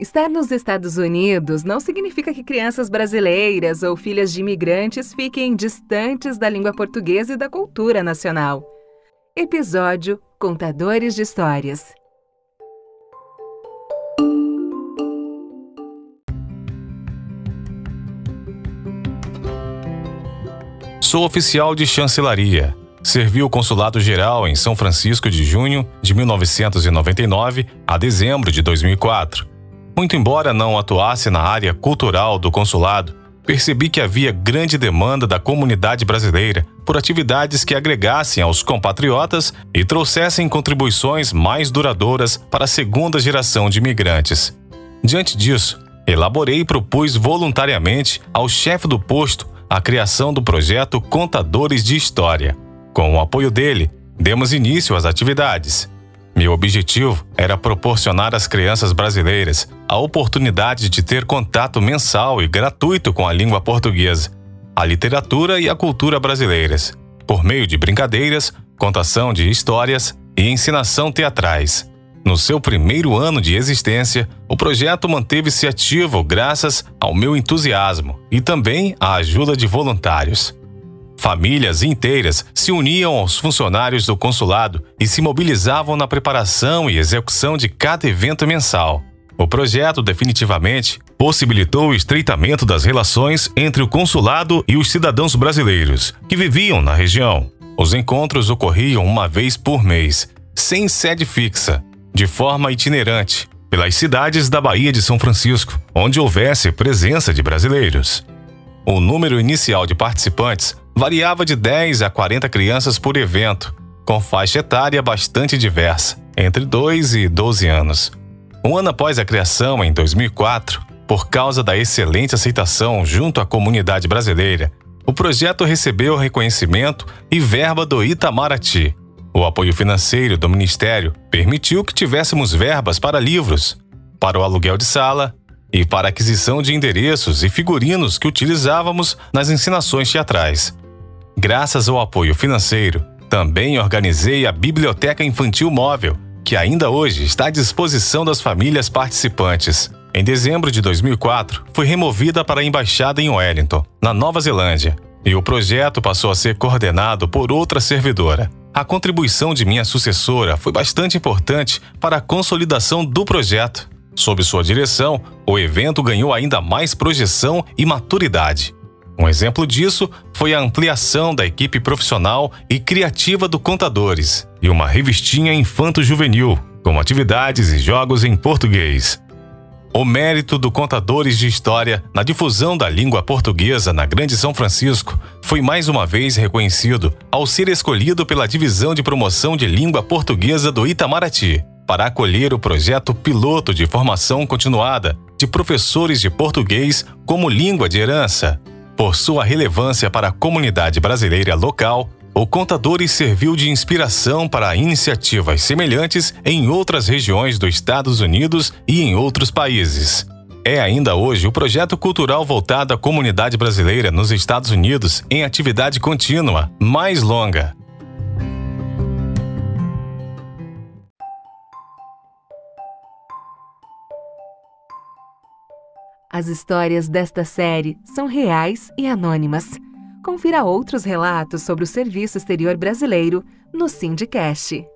Estar nos Estados Unidos não significa que crianças brasileiras ou filhas de imigrantes fiquem distantes da língua portuguesa e da cultura nacional. Episódio Contadores de Histórias. Sou oficial de chancelaria. Servi o Consulado Geral em São Francisco de junho de 1999 a dezembro de 2004 muito embora não atuasse na área cultural do consulado, percebi que havia grande demanda da comunidade brasileira por atividades que agregassem aos compatriotas e trouxessem contribuições mais duradouras para a segunda geração de imigrantes. Diante disso, elaborei e propus voluntariamente ao chefe do posto a criação do projeto Contadores de História. Com o apoio dele, demos início às atividades. Meu objetivo era proporcionar às crianças brasileiras a oportunidade de ter contato mensal e gratuito com a língua portuguesa, a literatura e a cultura brasileiras, por meio de brincadeiras, contação de histórias e ensinação teatrais. No seu primeiro ano de existência, o projeto manteve-se ativo graças ao meu entusiasmo e também à ajuda de voluntários. Famílias inteiras se uniam aos funcionários do consulado e se mobilizavam na preparação e execução de cada evento mensal. O projeto definitivamente possibilitou o estreitamento das relações entre o consulado e os cidadãos brasileiros que viviam na região. Os encontros ocorriam uma vez por mês, sem sede fixa, de forma itinerante, pelas cidades da Bahia de São Francisco, onde houvesse presença de brasileiros. O número inicial de participantes variava de 10 a 40 crianças por evento, com faixa etária bastante diversa, entre 2 e 12 anos. Um ano após a criação, em 2004, por causa da excelente aceitação junto à comunidade brasileira, o projeto recebeu reconhecimento e verba do Itamaraty. O apoio financeiro do Ministério permitiu que tivéssemos verbas para livros, para o aluguel de sala e para aquisição de endereços e figurinos que utilizávamos nas ensinações teatrais. Graças ao apoio financeiro, também organizei a Biblioteca Infantil Móvel, que ainda hoje está à disposição das famílias participantes. Em dezembro de 2004, foi removida para a embaixada em Wellington, na Nova Zelândia, e o projeto passou a ser coordenado por outra servidora. A contribuição de minha sucessora foi bastante importante para a consolidação do projeto. Sob sua direção, o evento ganhou ainda mais projeção e maturidade. Um exemplo disso foi a ampliação da equipe profissional e criativa do Contadores e uma revistinha infanto-juvenil, com atividades e jogos em português. O mérito do Contadores de História na difusão da língua portuguesa na Grande São Francisco foi mais uma vez reconhecido ao ser escolhido pela Divisão de Promoção de Língua Portuguesa do Itamaraty para acolher o projeto piloto de formação continuada de professores de português como língua de herança, por sua relevância para a comunidade brasileira local, o Contadores serviu de inspiração para iniciativas semelhantes em outras regiões dos Estados Unidos e em outros países. É ainda hoje o projeto cultural voltado à comunidade brasileira nos Estados Unidos em atividade contínua, mais longa, As histórias desta série são reais e anônimas. Confira outros relatos sobre o Serviço Exterior Brasileiro no Sindicast.